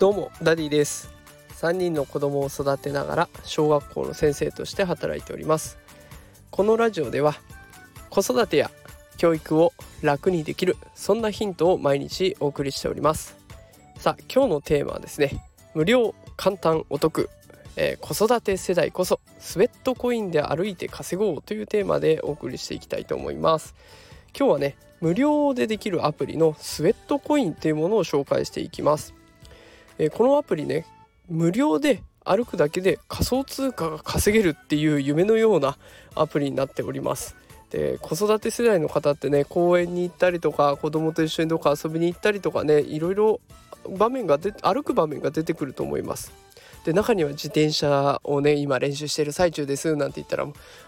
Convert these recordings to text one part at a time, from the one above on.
どうもダディです。3人の子供を育てながら小学校の先生として働いております。このラジオでは子育てや教育を楽にできるそんなヒントを毎日お送りしております。さあ今日のテーマはですね無料簡単お得、えー、子育て世代こそ Sweatcoin で歩いて稼ごうというテーマでお送りしていきたいと思います。今日はね無料でできるアプリの Sweatcoin というものを紹介していきます。えー、このアプリね無料で歩くだけで仮想通貨が稼げるっていう夢のようなアプリになっております。で子育て世代の方ってね公園に行ったりとか子供と一緒にどっか遊びに行ったりとかねいろいろ場面がで歩く場面が出てくると思います。で中には自転車をね今練習してる最中ですなんて言ったら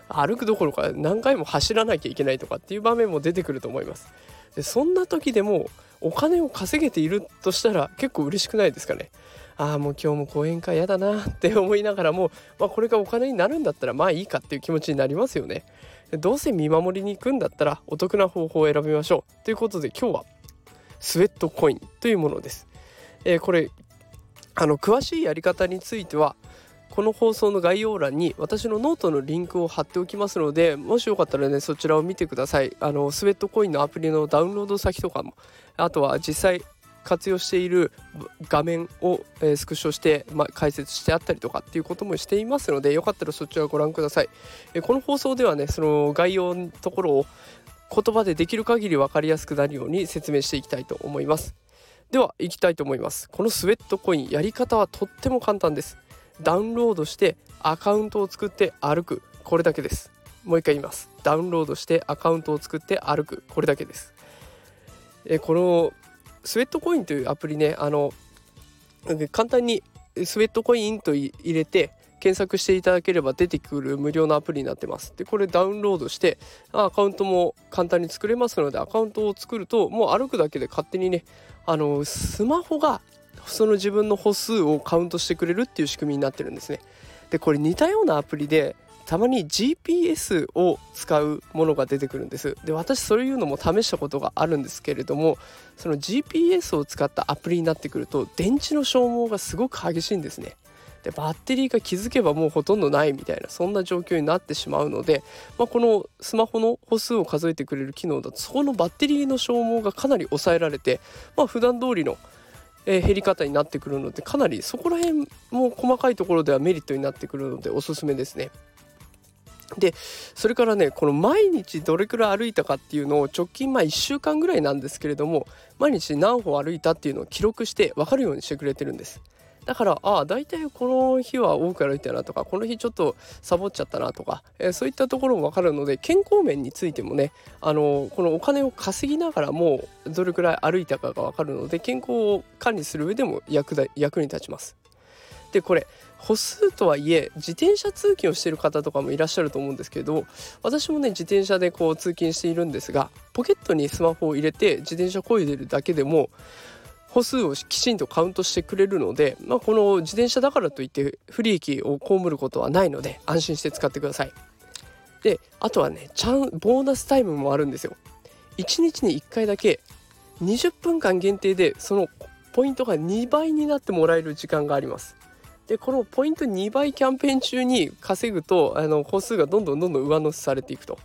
歩くどころか何回も走らなきゃいけないとかっていう場面も出てくると思います。でそんな時でもお金を稼げているとしたら結構嬉しくないですかね。ああもう今日も講演会やだなって思いながらも、まあ、これがお金になるんだったらまあいいかっていう気持ちになりますよね。どうせ見守りに行くんだったらお得な方法を選びましょう。ということで今日は Sweatcoin というものです、えー、これあの詳しいやり方についてはこの放送の概要欄に私のノートのリンクを貼っておきますのでもしよかったらねそちらを見てください。あの Sweatcoin のアプリのダウンロード先とかもあとは実際活用している画面を、スクショして、まあ、解説してあったりとかっていうこともしていますのでよかったらそちらをご覧ください、この放送ではねその概要のところを言葉でできる限り分かりやすくなるように説明していきたいと思います。では行きたいと思います。このスウェットコインやり方はとっても簡単です。ダウンロードしてアカウントを作って歩く。これだけです。もう一回言います。ダウンロードしてアカウントを作って歩く。これだけです。えこのスウェットコインというアプリねあの簡単にスウェットコインと入れて検索していただければ出てくる無料のアプリになってます。でこれダウンロードしてアカウントも簡単に作れますのでアカウントを作るともう歩くだけで勝手にねあのスマホがその自分の歩数をカウントしてくれるっていう仕組みになってるんですね。でこれ似たようなアプリでたまに GPS を使うものが出てくるんですで私そういうのも試したことがあるんですけれどもその GPS を使ったアプリになってくると電池の消耗がすごく激しいんですねでバッテリーが気づけばもうほとんどないみたいなそんな状況になってしまうので、まあ、このスマホの歩数を数えてくれる機能だとそこのバッテリーの消耗がかなり抑えられて、まあ、普段通りのえ、減り方になってくるのでかなりそこら辺も細かいところではメリットになってくるのでおすすめですね。でそれからねこの毎日どれくらい歩いたかっていうのを直近まあ1週間ぐらいなんですけれども毎日何歩歩いたっていうのを記録して分かるようにしてくれてるんです。だからああ大体この日は多く歩いたなとかこの日ちょっとサボっちゃったなとか、えー、そういったところも分かるので健康面についてもねあのこのお金を稼ぎながらもどれくらい歩いたかが分かるので健康を管理する上でも役だ役に立ちます。でこれ歩数とはいえ自転車通勤をしている方とかもいらっしゃると思うんですけど私もね自転車でこう通勤しているんですがポケットにスマホを入れて自転車こいでるだけでも歩数をきちんとカウントしてくれるので、まあ、この自転車だからといって不利益を被ることはないので安心して使ってください。であとはねちゃんボーナスタイムもあるんですよ。1日に1回だけ20分間限定でそのポイントが2倍になってもらえる時間があります。でこのポイント2倍キャンペーン中に稼ぐとあの歩数がどんどんどんどん上乗せされていくと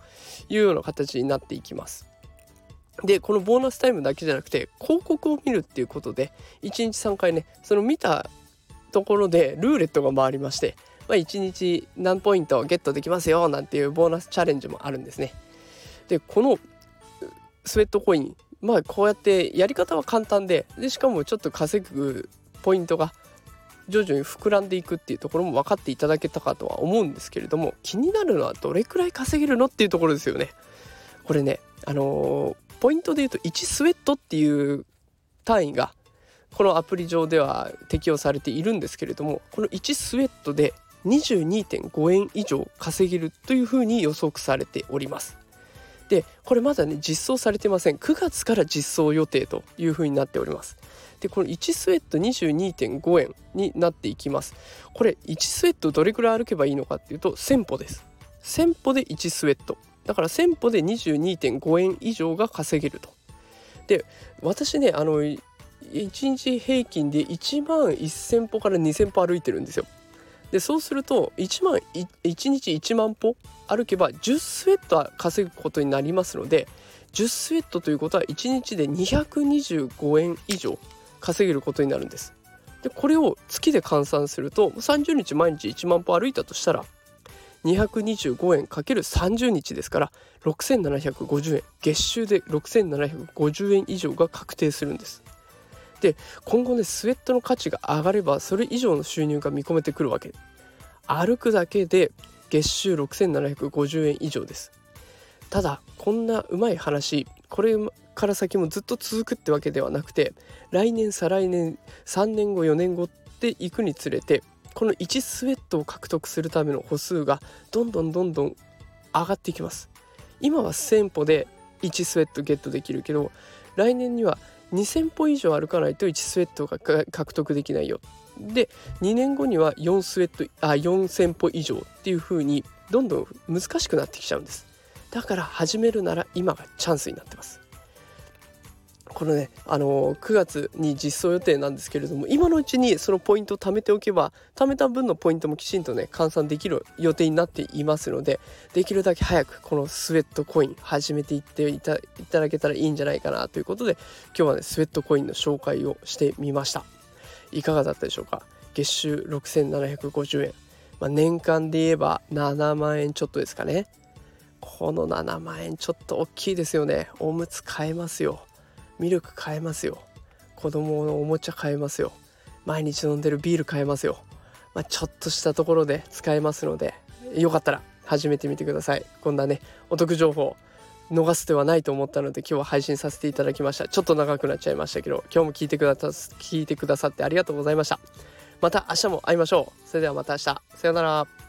いうような形になっていきます。でこのボーナスタイムだけじゃなくて広告を見るっていうことで1日3回ねその見たところでルーレットが回りまして、まあ、1日何ポイントゲットできますよなんていうボーナスチャレンジもあるんですね。でこのスウェットコインまあこうやってやり方は簡単ででしかもちょっと稼ぐポイントが徐々に膨らんでいくっていうところも分かっていただけたかとは思うんですけれども気になるのはどれくらい稼げるのっていうところですよね。これねあのポイントで言うと1スウェットっていう単位がこのアプリ上では適用されているんですけれどもこの1スウェットで22.5円以上稼げるというふうに予測されております。でこれまだね実装されてません。9月から実装予定というふうになっております。でこの1スウェット22.5円になっていきます。これ1スウェットどれくらい歩けばいいのかっていうと1000歩です。1000歩で1スウェット。だから1000歩で22.5円以上が稼げるとで私ねあの1日平均で1万1,000歩から2,000歩歩いてるんですよ。でそうすると1万1日1万歩歩けば10スウェットは稼ぐことになりますので10スウェットということは1日で225円以上稼げることになるんです。でこれを月で換算すると30日毎日1万歩歩いたとしたら225円 ×30 日ですから6750円月収で6750円以上が確定するんです。で今後ねスウェットの価値が上がればそれ以上の収入が見込めてくるわけ。歩くだけで月収6750円以上です。ただこんなうまい話これから先もずっと続くってわけではなくて来年再来年3年後4年後っていくにつれてこの1スウェットを獲得するための歩数がどんどんどんどん上がっていきます。今は1000歩で1スウェットゲットできるけど来年には2000歩以上歩かないと1スウェットが獲得できないよ。で2年後には4スウェットあ4000歩以上っていう風にどんどん難しくなってきちゃうんです。だから始めるなら今がチャンスになってます。このね、あの、9月に実装予定なんですけれども今のうちにそのポイントを貯めておけば貯めた分のポイントもきちんとね換算できる予定になっていますのでできるだけ早くこのスウェットコイン始めていっていただけたらいいんじゃないかなということで今日はねスウェットコインの紹介をしてみました。いかがだったでしょうか？月収6750円、まあ、年間で言えば7万円ちょっとですかね。この7万円ちょっと大きいですよね。おむつ買えますよ。ミルク買えますよ。子供のおもちゃ買えますよ。毎日飲んでるビール買えますよ、まあ、ちょっとしたところで使えますのでよかったら始めてみてください。こんなねお得情報逃すではないと思ったので今日は配信させていただきました。ちょっと長くなっちゃいましたけど今日も聞いてくださ聞いてくださってありがとうございました。また明日も会いましょう。それではまた明日。さようなら。